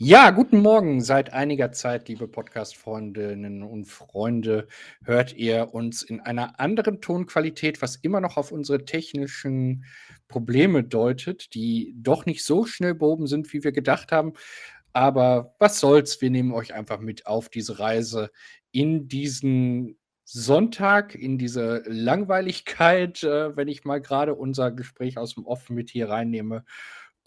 Ja, guten Morgen. Seit einiger Zeit, liebe Podcast-Freundinnen und Freunde, hört ihr uns in einer anderen Tonqualität, was immer noch auf unsere technischen Probleme deutet, die doch nicht so schnell behoben sind, wie wir gedacht haben. Aber was soll's, wir nehmen euch einfach mit auf diese Reise in diesen Sonntag, in diese Langweiligkeit, äh, wenn ich mal gerade unser Gespräch aus dem Off mit hier reinnehme.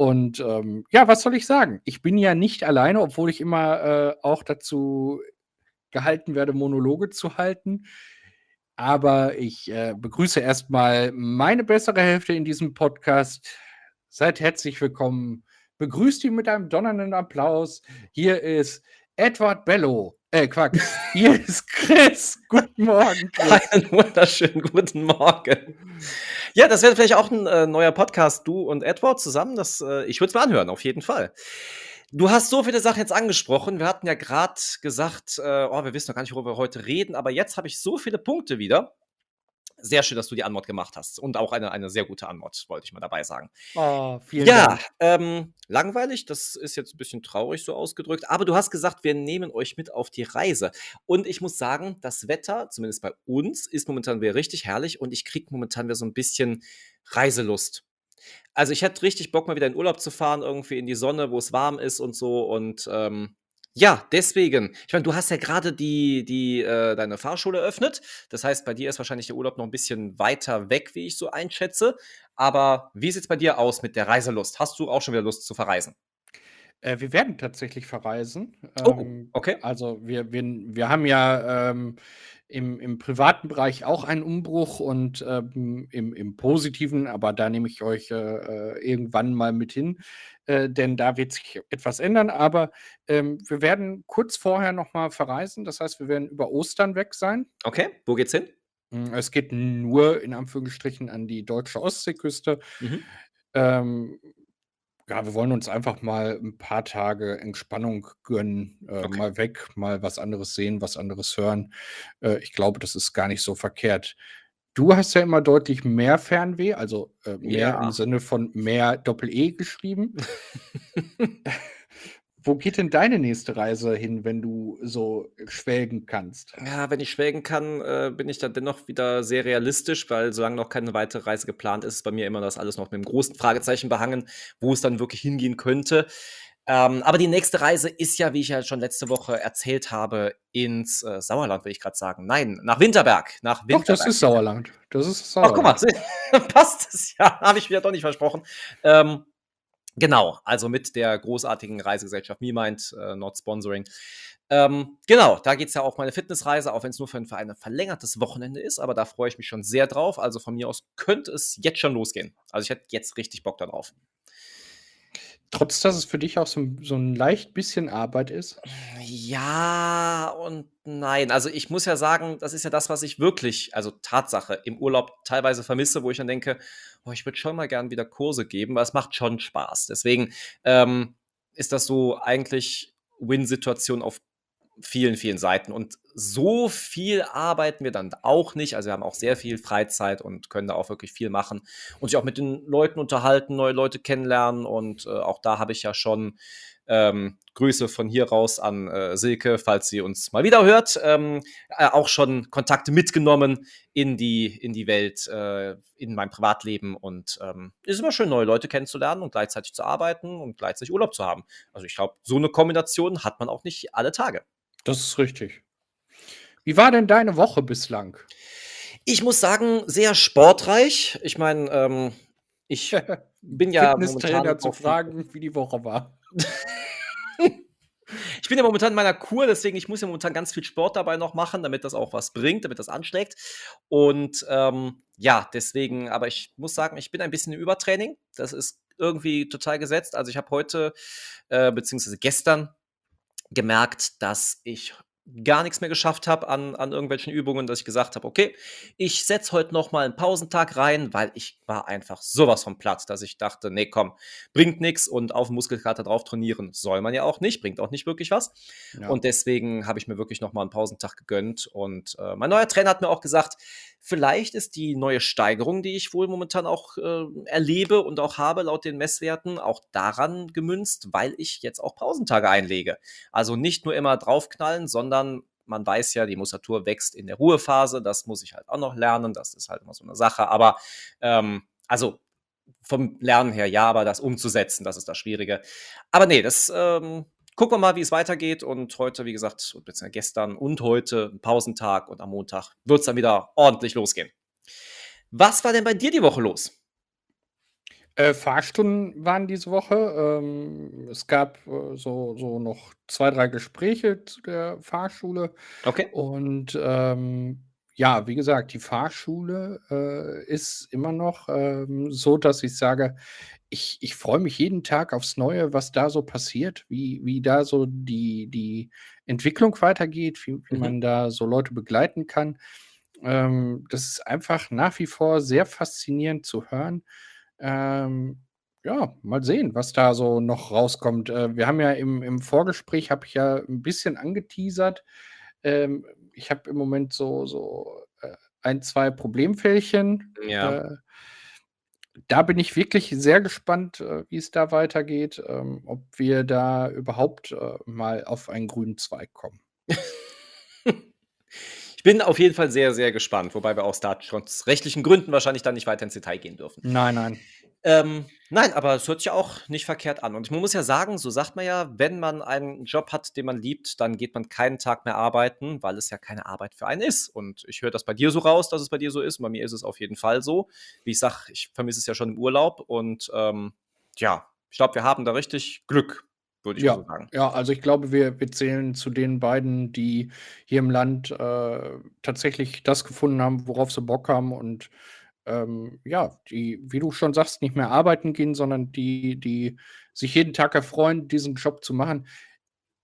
Und ähm, ja, was soll ich sagen? Ich bin ja nicht alleine, obwohl ich immer äh, auch dazu gehalten werde, Monologe zu halten. Aber ich äh, begrüße erstmal meine bessere Hälfte in diesem Podcast. Seid herzlich willkommen. Begrüßt ihn mit einem donnernden Applaus. Hier ist Edward Bello. Äh, Quack. Hier ist Chris. Guten Morgen. Chris. Einen wunderschönen guten Morgen. Ja, das wäre vielleicht auch ein äh, neuer Podcast, du und Edward zusammen. Das, äh, ich würde es mal anhören, auf jeden Fall. Du hast so viele Sachen jetzt angesprochen. Wir hatten ja gerade gesagt, äh, oh, wir wissen noch gar nicht, worüber wir heute reden, aber jetzt habe ich so viele Punkte wieder sehr schön, dass du die Anmod gemacht hast. Und auch eine, eine sehr gute Anmod, wollte ich mal dabei sagen. Oh, vielen ja, Dank. Ähm, langweilig, das ist jetzt ein bisschen traurig so ausgedrückt. Aber du hast gesagt, wir nehmen euch mit auf die Reise. Und ich muss sagen, das Wetter, zumindest bei uns, ist momentan wieder richtig herrlich und ich kriege momentan wieder so ein bisschen Reiselust. Also ich hätte richtig Bock, mal wieder in Urlaub zu fahren, irgendwie in die Sonne, wo es warm ist und so. Und ähm, ja, deswegen. Ich meine, du hast ja gerade die, die, äh, deine Fahrschule eröffnet. Das heißt, bei dir ist wahrscheinlich der Urlaub noch ein bisschen weiter weg, wie ich so einschätze. Aber wie sieht es bei dir aus mit der Reiselust? Hast du auch schon wieder Lust zu verreisen? Äh, wir werden tatsächlich verreisen. Oh, ähm, okay. Also wir, wir, wir haben ja ähm, im, im privaten Bereich auch einen Umbruch und ähm, im, im positiven, aber da nehme ich euch äh, äh, irgendwann mal mit hin, äh, denn da wird sich etwas ändern. Aber ähm, wir werden kurz vorher nochmal verreisen. Das heißt, wir werden über Ostern weg sein. Okay, wo geht's hin? Hm, es geht nur in Anführungsstrichen an die deutsche Ostseeküste. Mhm. Ähm, ja, wir wollen uns einfach mal ein paar Tage Entspannung gönnen, äh, Okay. mal weg, mal was anderes sehen, was anderes hören. Äh, ich glaube, das ist gar nicht so verkehrt. Du hast ja immer deutlich mehr Fernweh, also, äh, mehr im Ja. Sinne von mehr Doppel-E geschrieben. Wo geht denn deine nächste Reise hin, wenn du so schwelgen kannst? Ja, wenn ich schwelgen kann, äh, bin ich dann dennoch wieder sehr realistisch, weil solange noch keine weitere Reise geplant ist, ist bei mir immer das alles noch mit einem großen Fragezeichen behangen, wo es dann wirklich hingehen könnte. Ähm, aber die nächste Reise ist ja, wie ich ja schon letzte Woche erzählt habe, ins äh, Sauerland, will ich gerade sagen. Nein, nach Winterberg. Nach Doch, Winterberg. das ist Sauerland. Das ist Ach, guck mal, Sauerland. passt es ja. Habe ich wieder doch nicht versprochen. Ähm, genau, also mit der großartigen Reisegesellschaft MeMind, äh, not sponsoring. Ähm, genau, da geht es ja auch meine Fitnessreise, auch wenn es nur für ein, für ein verlängertes Wochenende ist, aber da freue ich mich schon sehr drauf. Also von mir aus könnte es jetzt schon losgehen. Also ich hätte jetzt richtig Bock darauf. Trotz, dass es für dich auch so so 'n leicht bisschen Arbeit ist? Ja und nein. Also, ich muss ja sagen, das ist ja das, was ich wirklich also Tatsache, im Urlaub teilweise vermisse, wo ich dann denke: „Oh, ich würde schon mal gern wieder Kurse geben“, weil es macht schon Spaß. Deswegen, ähm, ist das so eigentlich Win-Situation auf vielen, vielen Seiten. Und so viel arbeiten wir dann auch nicht. Also, wir haben auch sehr viel Freizeit und können da auch wirklich viel machen und sich auch mit den Leuten unterhalten, neue Leute kennenlernen. Und, äh, auch da habe ich ja schon, ähm, Grüße von hier raus an, äh, Silke, falls sie uns mal wieder hört, ähm, äh, auch schon Kontakte mitgenommen in die in die Welt, äh, in mein Privatleben. Und, ähm, ist immer schön, neue Leute kennenzulernen und gleichzeitig zu arbeiten und gleichzeitig Urlaub zu haben. Also, ich glaube, so 'ne Kombination hat man auch nicht alle Tage. Das ist richtig. Wie war denn deine Woche bislang? Ich muss sagen, sehr sportreich. Ich meine, ähm, ich bin ja momentan zu fragen, wie die Woche war. Ich bin ja momentan in meiner Kur, deswegen ich muss ja momentan ganz viel Sport dabei noch machen, damit das auch was bringt, damit das anschlägt. Und, ähm, ja, deswegen aber ich muss sagen, ich bin ein bisschen im Übertraining. Das ist irgendwie total gesetzt. Also, ich habe heute, äh, beziehungsweise gestern gemerkt, dass ich gar nichts mehr geschafft habe an an irgendwelchen Übungen, dass ich gesagt habe: „Okay, ich setze heute noch mal 'n Pausentag rein“, weil ich war einfach so was von platt, dass ich dachte: „Ne, komm, bringt nix und auf Muskelkater drauf trainieren soll man ja auch nicht, bringt auch nicht wirklich was.“ Ja. Und deswegen habe ich mir wirklich noch mal 'n Pausentag gegönnt und, äh, mein neuer Trainer hat mir auch gesagt: „Vielleicht ist die neue Steigerung, die ich wohl momentan auch, äh, erlebe und auch habe laut den Messwerten, auch daran gemünzt, weil ich jetzt auch Pausentage einlege. Also, nicht nur immer draufknallen, sondern man weiß ja, die Muskulatur wächst in der Ruhephase. Das muss ich halt auch noch lernen. Das ist halt immer so 'ne Sache. Aber, ähm also, vom Lernen her ja, aber das umzusetzen, das ist das Schwierige. Aber ne, das, ähm gucken wir mal, wie es weitergeht und heute, wie gesagt beziehungsweise gestern und heute 'n Pausentag und am Montag wird's dann wieder ordentlich losgehen. Was war denn bei dir die Woche los? Äh, Fahrstunden waren diese Woche. Ähm, es gab, äh, so so noch 2, 3 Gespräche zu der Fahrschule. Okay. Und, ähm, ja, wie gesagt, die Fahrschule, äh, ist immer noch, ähm, so, dass ich sage, ich ich freue mich jeden Tag aufs Neue, was da so passiert, wie wie da so die die Entwicklung weitergeht, wie wie Mhm. man da so Leute begleiten kann. Ähm, das ist einfach nach wie vor sehr faszinierend zu hören. Ähm, ja, mal sehen, was da so noch rauskommt. Äh, wir haben ja im im Vorgespräch habe ich ja 'n bisschen angeteasert. Ähm, ich habe im Moment so so, äh, 1, 2 Problemfällchen. Ja. Äh, da bin ich wirklich sehr gespannt, äh, wie es da weitergeht, ähm, ob wir da überhaupt, äh, mal auf einen grünen Zweig kommen. Ich bin auf jeden Fall sehr, sehr gespannt, wobei wir aus datenschutzrechtlichen Gründen wahrscheinlich da nicht weiter ins Detail gehen dürfen. Nein, nein. Ähm, nein, aber es hört sich ja auch nicht verkehrt an. Und man muss ja sagen, so sagt man ja, wenn man einen Job hat, den man liebt, dann geht man keinen Tag mehr arbeiten, weil es ja keine Arbeit für einen ist. Und ich höre das bei dir so raus, dass es bei dir so ist. Und bei mir ist es auf jeden Fall so. Wie ich sage, ich vermisse es ja schon im Urlaub und, ähm, ja, ich glaube, wir haben da richtig Glück, würde ich mal so Ja, sagen. ja, also, ich glaube, wir wir zählen zu den beiden, die hier im Land, äh, tatsächlich das gefunden haben, worauf sie Bock haben und, ähm, ja, die, wie du schon sagst, nicht mehr arbeiten gehen, sondern die die sich jeden Tag erfreuen, diesen Job zu machen.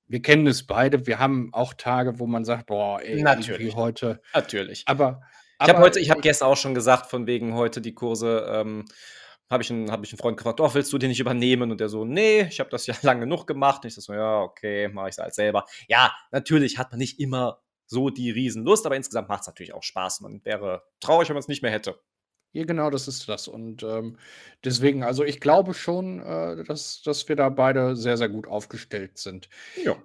Wir kennen es beide. Wir haben auch Tage, wo man sagt: „Boah, ey, Natürlich, heute“ natürlich. aber Ich habe aber heute ich habe gestern auch schon gesagt, von wegen heute die Kurse, ähm habe ich 'n habe ich 'n Freund gefragt: „Oh, willst du die nicht übernehmen?“ Und der so: „Ne, ich habe das ja lang genug gemacht.“ Und ich so: „Ja, okay, mache ich's halt selber.“ Ja, natürlich hat man nicht immer so die Riesenlust, aber insgesamt macht's natürlich auch Spaß. Man wäre traurig, wenn man's nicht mehr hätte. Ja, genau, das ist das. Und, ähm, deswegen also, ich glaube schon, äh, dass dass wir da beide sehr, sehr gut aufgestellt sind. Ja.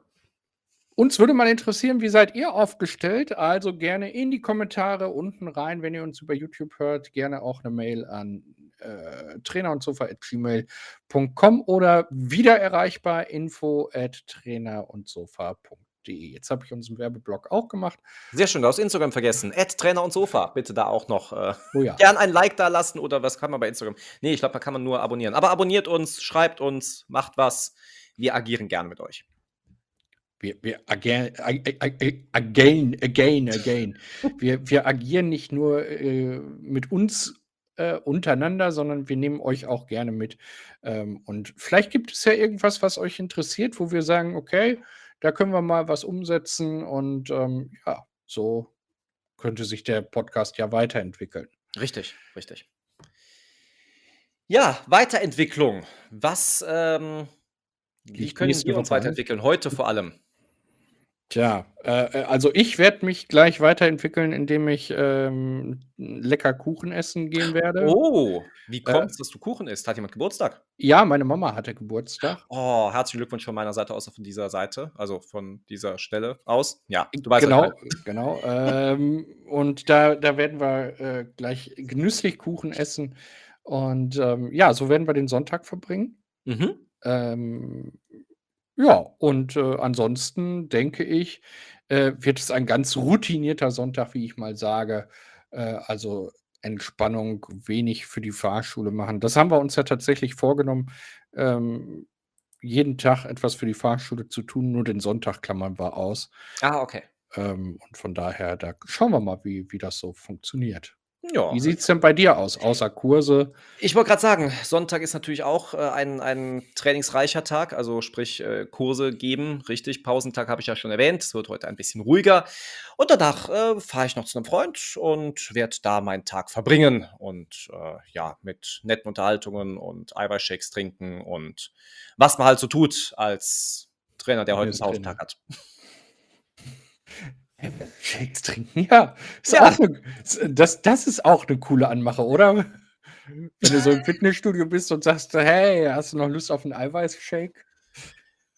Uns würde mal interessieren, wie seid ihr aufgestellt? Also, gerne in die Kommentare unten rein, wenn ihr uns über YouTube hört, gerne auch 'ne Mail an, äh, trainerundsofa@gmail.com oder wieder erreichbar info@trainerundsofa.de. Jetzt habe ich unseren Werbeblock auch gemacht. Sehr schön, du hast Instagram vergessen. @trainerundsofa. Bitte da auch noch, äh, Oh ja. gern ein Like dalassen oder was kann man bei Instagram? Ne, ich glaube, da kann man nur abonnieren. Aber abonniert uns, schreibt uns, macht was. Wir agieren gern mit euch. Wir wir ager a a a again, again, again. Wir wir agieren nicht nur, äh, mit uns, äh, untereinander, sondern wir nehmen euch auch gerne mit. Ähm, und vielleicht gibt es ja irgendwas, was euch interessiert, wo wir sagen: „Okay, da können wir mal was umsetzen.“ Und, ähm, ja, so könnte sich der Podcast ja weiterentwickeln. Richtig, richtig. Ja, Weiterentwicklung. Was, ähm wie können wir uns an. weiterentwickeln? Heute vor allem. Tja, äh, äh, also, ich werde mich gleich weiterentwickeln, indem ich, ähm, lecker Kuchen essen gehen werde. Oh, wie Äh kommt's, dass du Kuchen isst? Hat jemand Geburtstag? Ja, meine Mama hatte Geburtstag. Oh, herzlichen Glückwunsch von meiner Seite aus, auch von dieser Seite, also, von dieser Stelle aus. Ja, du weißt, genau, meine. genau. Ähm, und da da werden wir, äh, gleich genüsslich Kuchen essen. Und, ähm, ja, so werden wir den Sonntag verbringen. Mhm. Ähm, ja, und, äh, ansonsten denke ich, äh, wird es ein ganz routinierter Sonntag, wie ich mal sage. Äh, also, Entspannung, wenig für die Fahrschule machen. Das haben wir uns ja tatsächlich vorgenommen, ähm, jeden Tag etwas für die Fahrschule zu tun, nur den Sonntag klammern wir aus. Ah, okay. Ähm, und von daher, da schauen wir mal, wie wie das so funktioniert. Ja. Wie sieht es denn bei dir aus, außer Kurse? Ich wollte gerade sagen, Sonntag ist natürlich auch äh, ein, ein trainingsreicher Tag, also sprich äh, Kurse geben, richtig. Pausentag habe ich ja schon erwähnt. Es wird heute ein bisschen ruhiger. Und danach äh, fahre ich noch zu einem Freund und werde da meinen Tag verbringen. Und äh, ja, mit netten Unterhaltungen und Eiweißshakes trinken und was man halt so tut als Trainer, der heute einen Pausentag hat. Shakes trinken, ja. ja. Eine, das, das ist auch eine coole Anmache, oder? Wenn du so im Fitnessstudio bist und sagst, hey, hast du noch Lust auf einen Eiweißshake?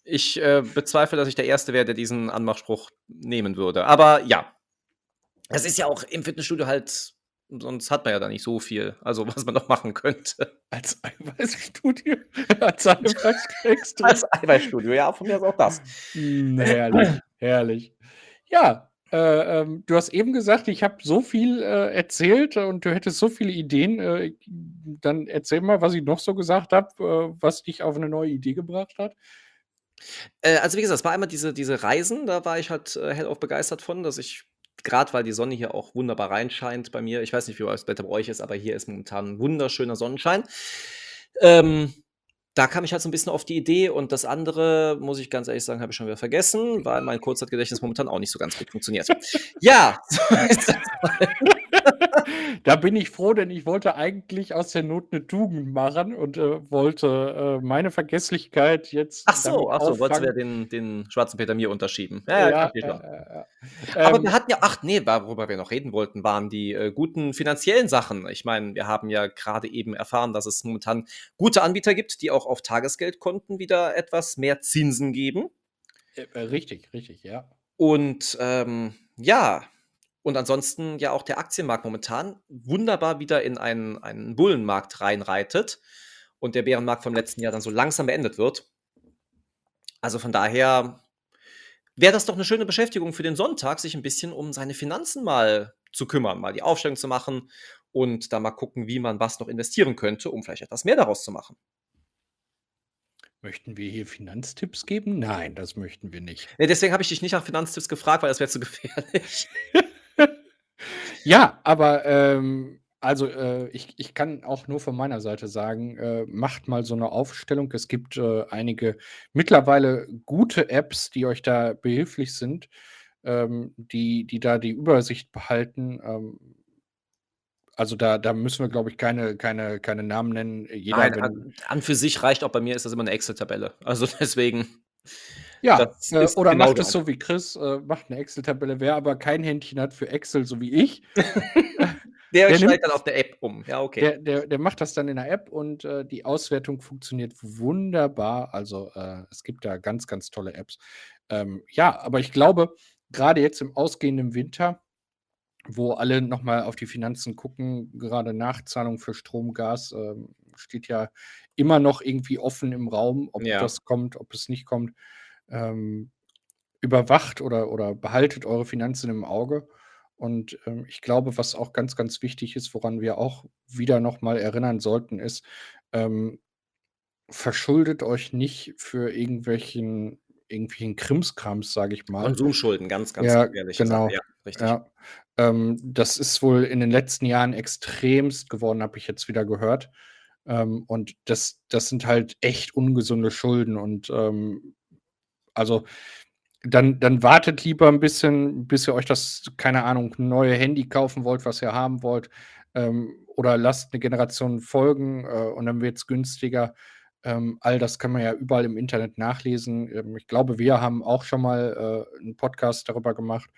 Ich äh, bezweifle, dass ich der Erste wäre, der diesen Anmachspruch nehmen würde. Aber ja, es ist ja auch im Fitnessstudio halt, sonst hat man ja da nicht so viel, also was man noch machen könnte. Als Eiweißstudio? Als Eiweißshakes? Als Eiweißstudio, ja, von mir ist auch das. Hm, herrlich, herrlich. Ja, äh, ähm, du hast eben gesagt, ich habe so viel äh, erzählt und du hättest so viele Ideen. Äh, dann erzähl mal, was ich noch so gesagt habe, äh, was dich auf eine neue Idee gebracht hat. Äh, also wie gesagt, es war einmal diese, diese Reisen, da war ich halt hell auf begeistert von, dass ich, gerade weil die Sonne hier auch wunderbar reinscheint bei mir, ich weiß nicht, wie das Wetter bei euch ist, aber hier ist momentan ein wunderschöner Sonnenschein. Ähm, da kam ich halt so ein bisschen auf die Idee und das andere, muss ich ganz ehrlich sagen, habe ich schon wieder vergessen, weil mein Kurzzeitgedächtnis momentan auch nicht so ganz gut funktioniert. ja, so ist das mal. Da bin ich froh, denn ich wollte eigentlich aus der Not eine Tugend machen und äh, wollte äh, meine Vergesslichkeit jetzt. Ach so, ach so, wolltest du ja den, den schwarzen Peter mir unterschieben. Ja, ja, ja äh, Aber ähm, wir hatten ja, ach nee, worüber wir noch reden wollten, waren die äh, guten finanziellen Sachen. Ich meine, wir haben ja gerade eben erfahren, dass es momentan gute Anbieter gibt, die auch auf Tagesgeldkonten wieder etwas mehr Zinsen geben. Äh, richtig, richtig, ja. Und ähm, ja, und ansonsten ja auch der Aktienmarkt momentan wunderbar wieder in einen, einen Bullenmarkt reinreitet und der Bärenmarkt vom letzten Jahr dann so langsam beendet wird. Also von daher wäre das doch eine schöne Beschäftigung für den Sonntag, sich ein bisschen um seine Finanzen mal zu kümmern, mal die Aufstellung zu machen und da mal gucken, wie man was noch investieren könnte, um vielleicht etwas mehr daraus zu machen. Möchten wir hier Finanztipps geben? Nein, das möchten wir nicht. Nee, deswegen habe ich dich nicht nach Finanztipps gefragt, weil das wäre zu gefährlich. Ja, aber ähm, also äh, ich, ich kann auch nur von meiner Seite sagen, äh, macht mal so eine Aufstellung. Es gibt äh, einige mittlerweile gute Apps, die euch da behilflich sind, ähm, die, die da die Übersicht behalten. Ähm, also da, da müssen wir, glaube ich, keine, keine, keine Namen nennen. Jeder, Nein, an, an für sich reicht auch bei mir ist das immer eine Excel-Tabelle. Also deswegen. Ja, äh, oder genau macht es so wie Chris, äh, macht eine Excel-Tabelle. Wer aber kein Händchen hat für Excel, so wie ich, der, der steigt dann auf der App um. Ja, okay. Der, der, der macht das dann in der App und äh, die Auswertung funktioniert wunderbar. Also äh, es gibt da ganz, ganz tolle Apps. Ähm, ja, aber ich glaube, gerade jetzt im ausgehenden Winter, wo alle nochmal auf die Finanzen gucken, gerade Nachzahlung für Strom, Gas, ähm, steht ja immer noch irgendwie offen im Raum, ob ja. das kommt, ob es nicht kommt ähm, überwacht oder, oder behaltet eure Finanzen im Auge. Und ähm, ich glaube, was auch ganz, ganz wichtig ist, woran wir auch wieder nochmal erinnern sollten, ist, ähm, verschuldet euch nicht für irgendwelchen, irgendwelchen Krimskrams, sage ich mal. Konsumschulden, ganz, ganz ja, gefährlich. Genau. Ja, richtig. Ja. Ähm, das ist wohl in den letzten Jahren extremst geworden, habe ich jetzt wieder gehört. Ähm, und das, das sind halt echt ungesunde Schulden. Und ähm, also dann, dann wartet lieber ein bisschen, bis ihr euch das, keine Ahnung, neue Handy kaufen wollt, was ihr haben wollt. Ähm, oder lasst eine Generation folgen äh, und dann wird es günstiger. Ähm, all das kann man ja überall im Internet nachlesen. Ähm, ich glaube, wir haben auch schon mal äh, einen Podcast darüber gemacht.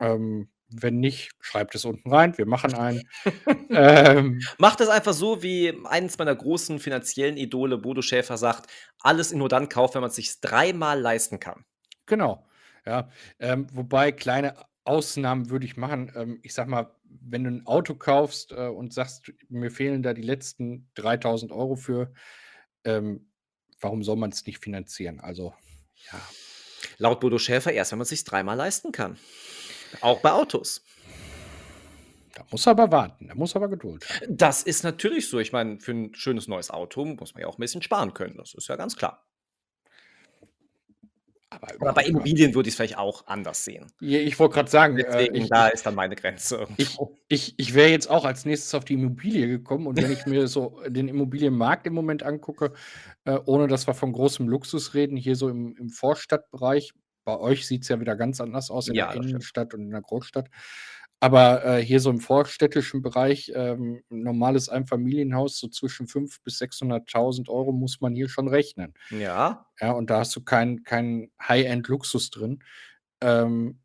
Ähm, wenn nicht, schreibt es unten rein. Wir machen einen. ähm, Macht es einfach so, wie eines meiner großen finanziellen Idole, Bodo Schäfer, sagt: alles nur dann kaufen, wenn man es sich dreimal leisten kann. Genau. Ja. Ähm, wobei kleine Ausnahmen würde ich machen. Ähm, ich sag mal, wenn du ein Auto kaufst äh, und sagst, mir fehlen da die letzten 3000 Euro für, ähm, warum soll man es nicht finanzieren? Also, ja. Laut Bodo Schäfer erst, wenn man es sich dreimal leisten kann. Auch bei Autos. Da muss er aber warten, da muss er aber Geduld haben. Das ist natürlich so. Ich meine, für ein schönes neues Auto muss man ja auch ein bisschen sparen können. Das ist ja ganz klar. Aber Aber bei. Immobilien würde ich's vielleicht auch anders sehen. Ich wollte grad sagen, äh, Deswegen, ich da ich ist dann meine Grenze ich ich ich wäre jetzt auch als Nächstes auf die Immobilie gekommen und wenn ich mir so den Immobilienmarkt im Moment angucke, äh, ohne dass wir von großem Luxus reden, hier so im im Vorstadtbereich bei euch sieht's ja wieder ganz anders aus in Ja, der. Innenstadt und in der Großstadt. Aber, äh, hier so im vorstädtischen Bereich, ähm, 'n normales Einfamilienhaus so zwischen 5 bis 600.000 € muss man hier schon rechnen. Ja. Ja, und da hast du keinen keinen High-End-Luxus drin. Ähm,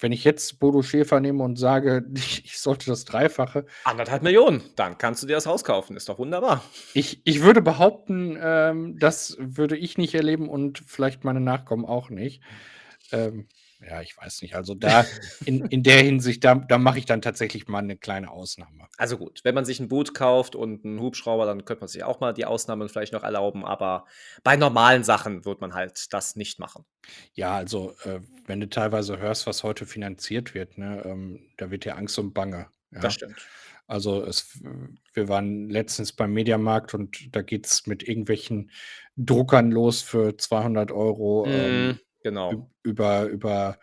wenn ich jetzt Bodo Schäfer nehme und sage, ich sollte das Dreifache 1.500.000, dann kannst du dir das Haus kaufen, ist doch wunderbar. Ich ich würde behaupten, ähm, das würde ich nicht erleben und vielleicht meine Nachkommen auch nicht. Ähm, ja, ich weiß nicht. Also, da in in der Hinsicht, da da mache ich dann tatsächlich mal 'ne kleine Ausnahme. Also gut, wenn man sich 'n Boot kauft und 'n Hubschrauber, dann könnte man sich auch mal die Ausnahmen vielleicht noch erlauben, aber bei normalen Sachen würde man halt das nicht machen. Ja, also, äh, wenn du teilweise hörst, was heute finanziert wird, ne, ähm, da wird dir Angst und Bange, Das ja? stimmt. Also, es wir waren letztens beim Mediamarkt und da geht's mit irgendwelchen Druckern los für 200 €, ähm, Mhm, genau. üb über über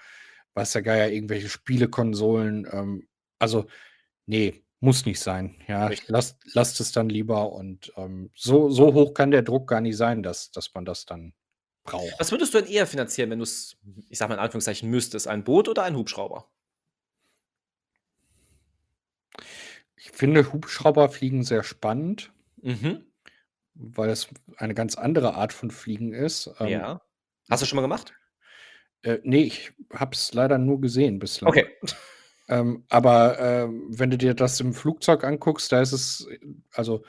weiß der Geier, irgendwelche Spielekonsolen. Ähm, also, ne, muss nicht sein, ja? Richtig. Lasst lasst es dann lieber und, ähm, so so hoch kann der Druck gar nicht sein, dass dass man das dann braucht. Was würdest du denn eher finanzieren, wenn du's, ich sage mal in Anführungszeichen, müsstest, ein Boot oder ein Hubschrauber? Ich finde Hubschrauber fliegen sehr spannend Mhm. weil es eine ganz andere Art von Fliegen ist. Ähm Ja. Hast du schon mal gemacht? Äh, ne, ich habe es leider nur gesehen bislang. Okay. Ähm, aber, ähm, wenn du dir das im Flugzeug anguckst, da ist es also,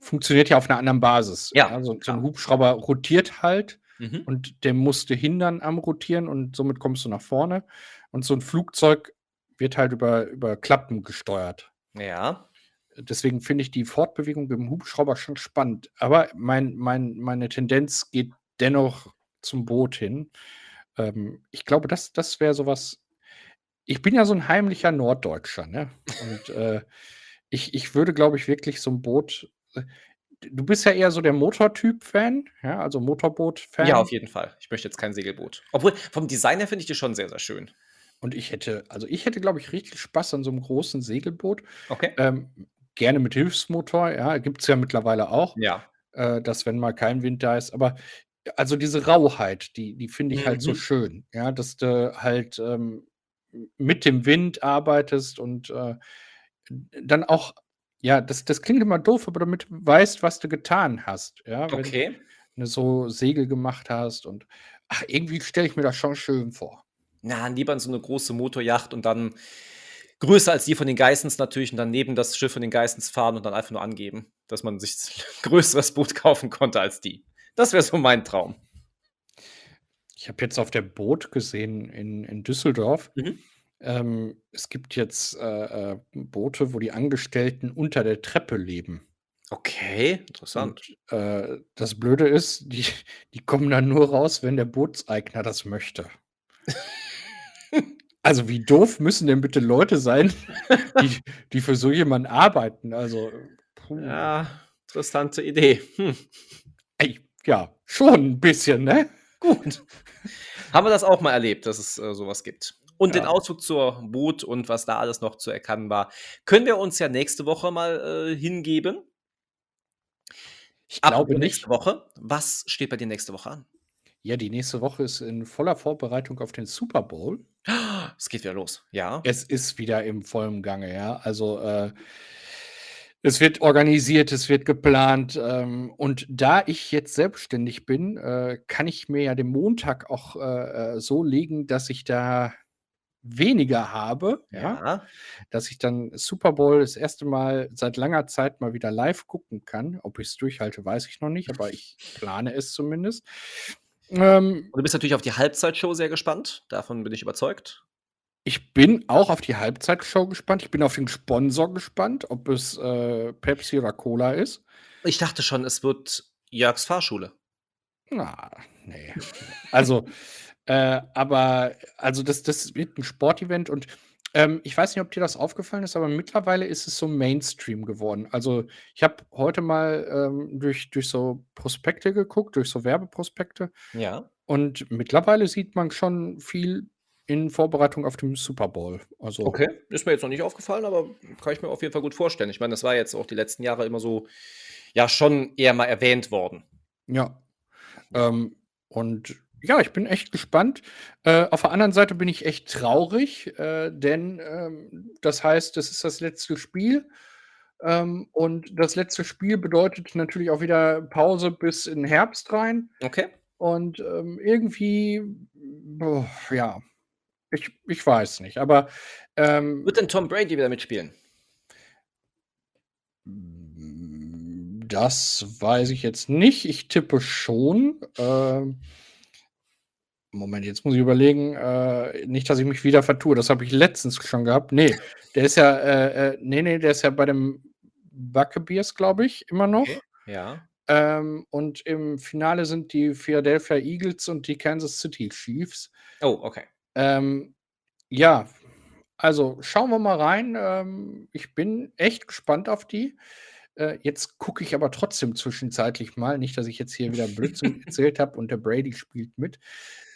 funktioniert ja auf 'ner anderen Basis. Ja, Ja, so so 'n klar. Hubschrauber rotiert halt Mhm. und der muss dich hindern am Rotieren und somit kommst du nach vorne. Und so 'n Flugzeug wird halt über über Klappen gesteuert. Ja. Deswegen finde ich die Fortbewegung im Hubschrauber schon spannend. Aber mein mein meine Tendenz geht dennoch zum Boot hin. Ähm, ich glaube, das das wäre so was ich bin ja so 'n heimlicher Norddeutscher, ne? Und, äh, ich ich würde, glaube ich, wirklich so 'n Boot äh, du bist ja eher so der Motortyp-Fan, ja, also Motorboot-Fan? Ja, auf jeden Fall. Ich möchte jetzt kein Segelboot. Obwohl, vom Design her finde ich die schon sehr, sehr schön. Und ich hätte also, ich hätte, glaube ich, richtig Spaß an so 'nem großen Segelboot. Okay. Ähm, gerne mit Hilfsmotor, ja, gibt's ja mittlerweile auch, Ja. äh, dass wenn mal kein Wind da ist aber also, diese Rauheit, die die finde ich halt so Mhm. schön, ja, dass du halt, ähm, mit dem Wind arbeitest und, äh, dann auch ja, das das klingt immer doof, aber damit du weißt, was du getan hast, ja, Okay. wenn du so Segel gemacht hast und ach, irgendwie stelle ich mir das schon schön vor. Na, lieber in so 'ne große Motoryacht und dann größer als die von den Geissens natürlich und dann neben das Schiff von den Geissens fahren und dann einfach nur angeben, dass man sich größeres Boot kaufen konnte als die. Das wäre so mein Traum. Ich habe jetzt auf der Boot gesehen in in Düsseldorf, Mhm. ähm, es gibt jetzt, äh, äh, Boote, wo die Angestellten unter der Treppe leben. Okay, interessant. Und, äh, das Blöde ist, die die kommen dann nur raus, wenn der Bootseigner das möchte. Also, wie doof müssen denn bitte Leute sein, die die für so jemanden arbeiten? Also, puh. Ja, interessante Idee. Hm. Ja, schon 'n bisschen, ne? Gut. Haben wir das auch mal erlebt, dass es, äh, so was gibt. Und den Ja. Ausflug zur Boot und was da alles noch zu erkennen war, können wir uns ja nächste Woche mal, äh, hingeben. Ich glaube Apropos nicht. nächste Woche, was steht bei dir nächste Woche an? Ja, die nächste Woche ist in voller Vorbereitung auf den Super Bowl. Es geht wieder los, ja? Es ist wieder im vollen Gange, ja. Also, äh, es wird organisiert, es wird geplant, ähm, und da ich jetzt selbstständig bin, äh, kann ich mir ja den Montag auch, äh, äh, so legen, dass ich da weniger habe, ja? Ja. Dass ich dann Super Bowl das 1. Mal seit langer Zeit mal wieder live gucken kann. Ob ich's durchhalte, weiß ich noch nicht, aber ich plane es zumindest. Ähm Und du bist natürlich auf die Halbzeitshow sehr gespannt. Davon bin ich überzeugt. Ich bin auch auf die Halbzeitshow gespannt. Ich bin auf den Sponsor gespannt, ob es, äh, Pepsi oder Cola ist. Ich dachte schon, es wird Jörgs Fahrschule. Na, ne. Also, äh, aber also, das das wird 'n Sportevent und, ähm, ich weiß nicht, ob dir das aufgefallen ist, aber mittlerweile ist es so Mainstream geworden. Also, ich habe heute mal, ähm, durch durch so Prospekte geguckt, durch so Werbeprospekte. Ja. Und mittlerweile sieht man schon viel in Vorbereitung auf den Super Bowl. Also Okay, ist mir jetzt noch nicht aufgefallen, aber kann ich mir auf jeden Fall gut vorstellen. Ich meine, das war jetzt auch die letzten Jahre immer so, ja, schon eher mal erwähnt worden. Ja. Ähm, und ja, ich bin echt gespannt. Äh, auf der anderen Seite bin ich echt traurig, äh, denn ähm, das heißt, es ist das letzte Spiel. Ähm, und das letzte Spiel bedeutet natürlich auch wieder Pause bis in den Herbst rein. Okay. Und ähm, irgendwie, boah, ja, ich, ich weiß nicht. Aber ähm, Wird denn Tom Brady wieder mitspielen? das weiß ich jetzt nicht. Ich tippe schon. Ähm, Moment, jetzt muss ich überlegen, äh, nicht, dass ich mich wieder vertue. Das habe ich letztens schon gehabt. Nee, der ist ja, äh, äh, nee, nee, der ist ja bei dem Buccaneers, glaube ich, immer noch. Okay. Ja. Ähm, und im Finale sind die Philadelphia Eagles und die Kansas City Chiefs. Oh, okay. Ähm, ja, also schauen wir mal rein. Ähm, ich bin echt gespannt auf die. Äh, jetzt gucke ich aber trotzdem zwischenzeitlich mal, nicht, dass ich jetzt hier wieder Blödsinn erzählt habe und der Brady spielt mit.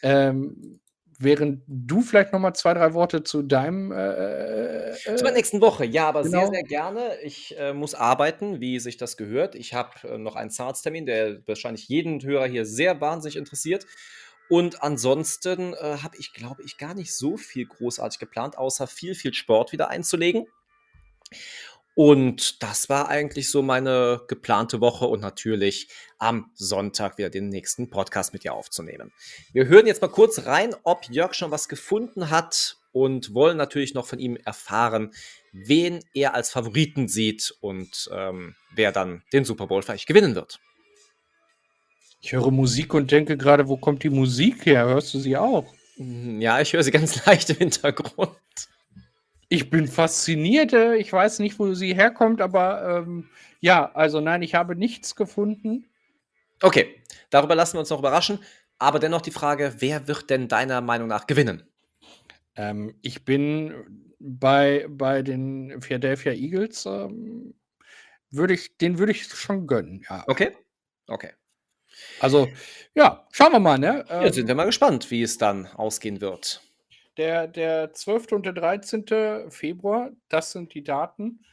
Ähm, während du vielleicht noch mal zwei, drei Worte zu deinem äh, Zu der äh, nächsten Woche, ja, aber sehr, genau. sehr gerne. Ich äh, muss arbeiten, wie sich das gehört. Ich habe äh, noch einen Zahntermin, der wahrscheinlich jeden Hörer hier sehr wahnsinnig interessiert. Und ansonsten äh, habe ich, glaube ich, gar nicht so viel großartig geplant, außer viel, viel Sport wieder einzulegen. Und das war eigentlich so meine geplante Woche und natürlich am Sonntag wieder den nächsten Podcast mit dir aufzunehmen. Wir hören jetzt mal kurz rein, ob Jörg schon was gefunden hat und wollen natürlich noch von ihm erfahren, wen er als Favoriten sieht und ähm, wer dann den Super Bowl vielleicht gewinnen wird. Ich höre Musik und denke gerade, wo kommt die Musik her? Hörst du sie auch? Hm, Ja, ich höre sie ganz leicht im Hintergrund. Ich bin fasziniert. äh, Ich weiß nicht, wo sie herkommt, aber ähm, ja, also nein, ich habe nichts gefunden. Okay, darüber lassen wir uns noch überraschen. Aber dennoch die Frage, wer wird denn deiner Meinung nach gewinnen? Ähm, ich bin bei, bei den Philadelphia Eagles, ähm, würde ich, den würde ich schon gönnen, ja. Okay? Okay. Also, ja, schauen wir mal, ne? Ja, Ähm, sind wir mal gespannt, wie es dann ausgehen wird. der, der 12. und der 13. Februar, das sind die Daten.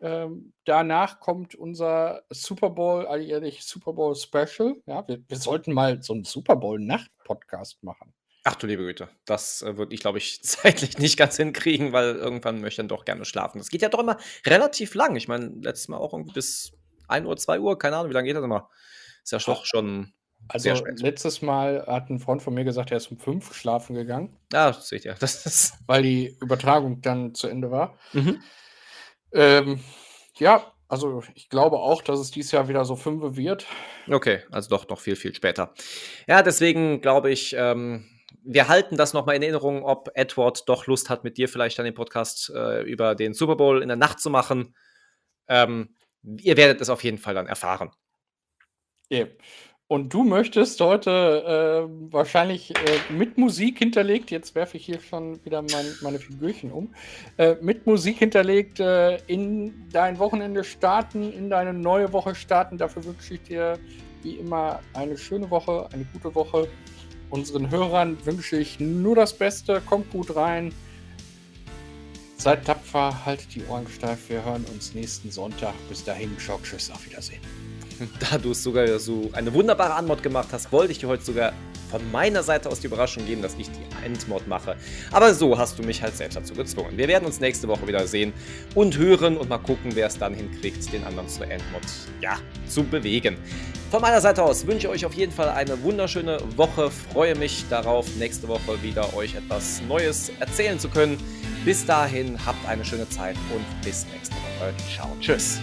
Ähm, danach kommt unser Super Bowl, alljährlich Super Bowl Special. Ja, wir, wir sollten mal so einen Super Bowl-Nacht-Podcast machen. Ach du liebe Güte, das äh, würde ich, glaube ich, zeitlich nicht ganz hinkriegen, weil irgendwann möchte ich dann doch gerne schlafen. Das geht ja doch immer relativ lang. Ich meine, letztes Mal auch irgendwie bis 1 Uhr, 2 Uhr, keine Ahnung, wie lange geht das immer? Ist ja doch schon Also letztes Mal hat ein Freund von mir gesagt, er ist um fünf schlafen gegangen, Ja, das seht ihr. Das ist. weil die Übertragung dann zu Ende war. Mhm. Ähm, ja, also ich glaube auch, dass es dieses Jahr wieder so fünf wird. Okay, also doch noch viel, viel später. Ja, deswegen glaube ich, ähm, wir halten das nochmal in Erinnerung, ob Edward doch Lust hat, mit dir vielleicht dann den Podcast äh, über den Super Bowl in der Nacht zu machen. Ähm, ihr werdet es auf jeden Fall dann erfahren. Ja. Und du möchtest heute äh, wahrscheinlich äh, mit Musik hinterlegt, jetzt werfe ich hier schon wieder mein, meine Figürchen um, äh, mit Musik hinterlegt äh, in dein Wochenende starten, in deine neue Woche starten. Dafür wünsche ich dir wie immer eine schöne Woche, eine gute Woche. Unseren Hörern wünsche ich nur das Beste, kommt gut rein. Seid tapfer, haltet die Ohren steif. Wir hören uns nächsten Sonntag. Bis dahin, ciao, tschüss, auf Wiedersehen. Da du es sogar so eine wunderbare Anmod gemacht hast, wollte ich dir heute sogar von meiner Seite aus die Überraschung geben, dass ich die Endmod mache. Aber so hast du mich halt selbst dazu gezwungen. Wir werden uns nächste Woche wieder sehen und hören und mal gucken, wer es dann hinkriegt, den anderen zur Endmod ja, zu bewegen. Von meiner Seite aus wünsche ich euch auf jeden Fall eine wunderschöne Woche. Freue mich darauf, nächste Woche wieder euch etwas Neues erzählen zu können. Bis dahin, habt eine schöne Zeit und bis nächste Woche. Ciao, tschüss.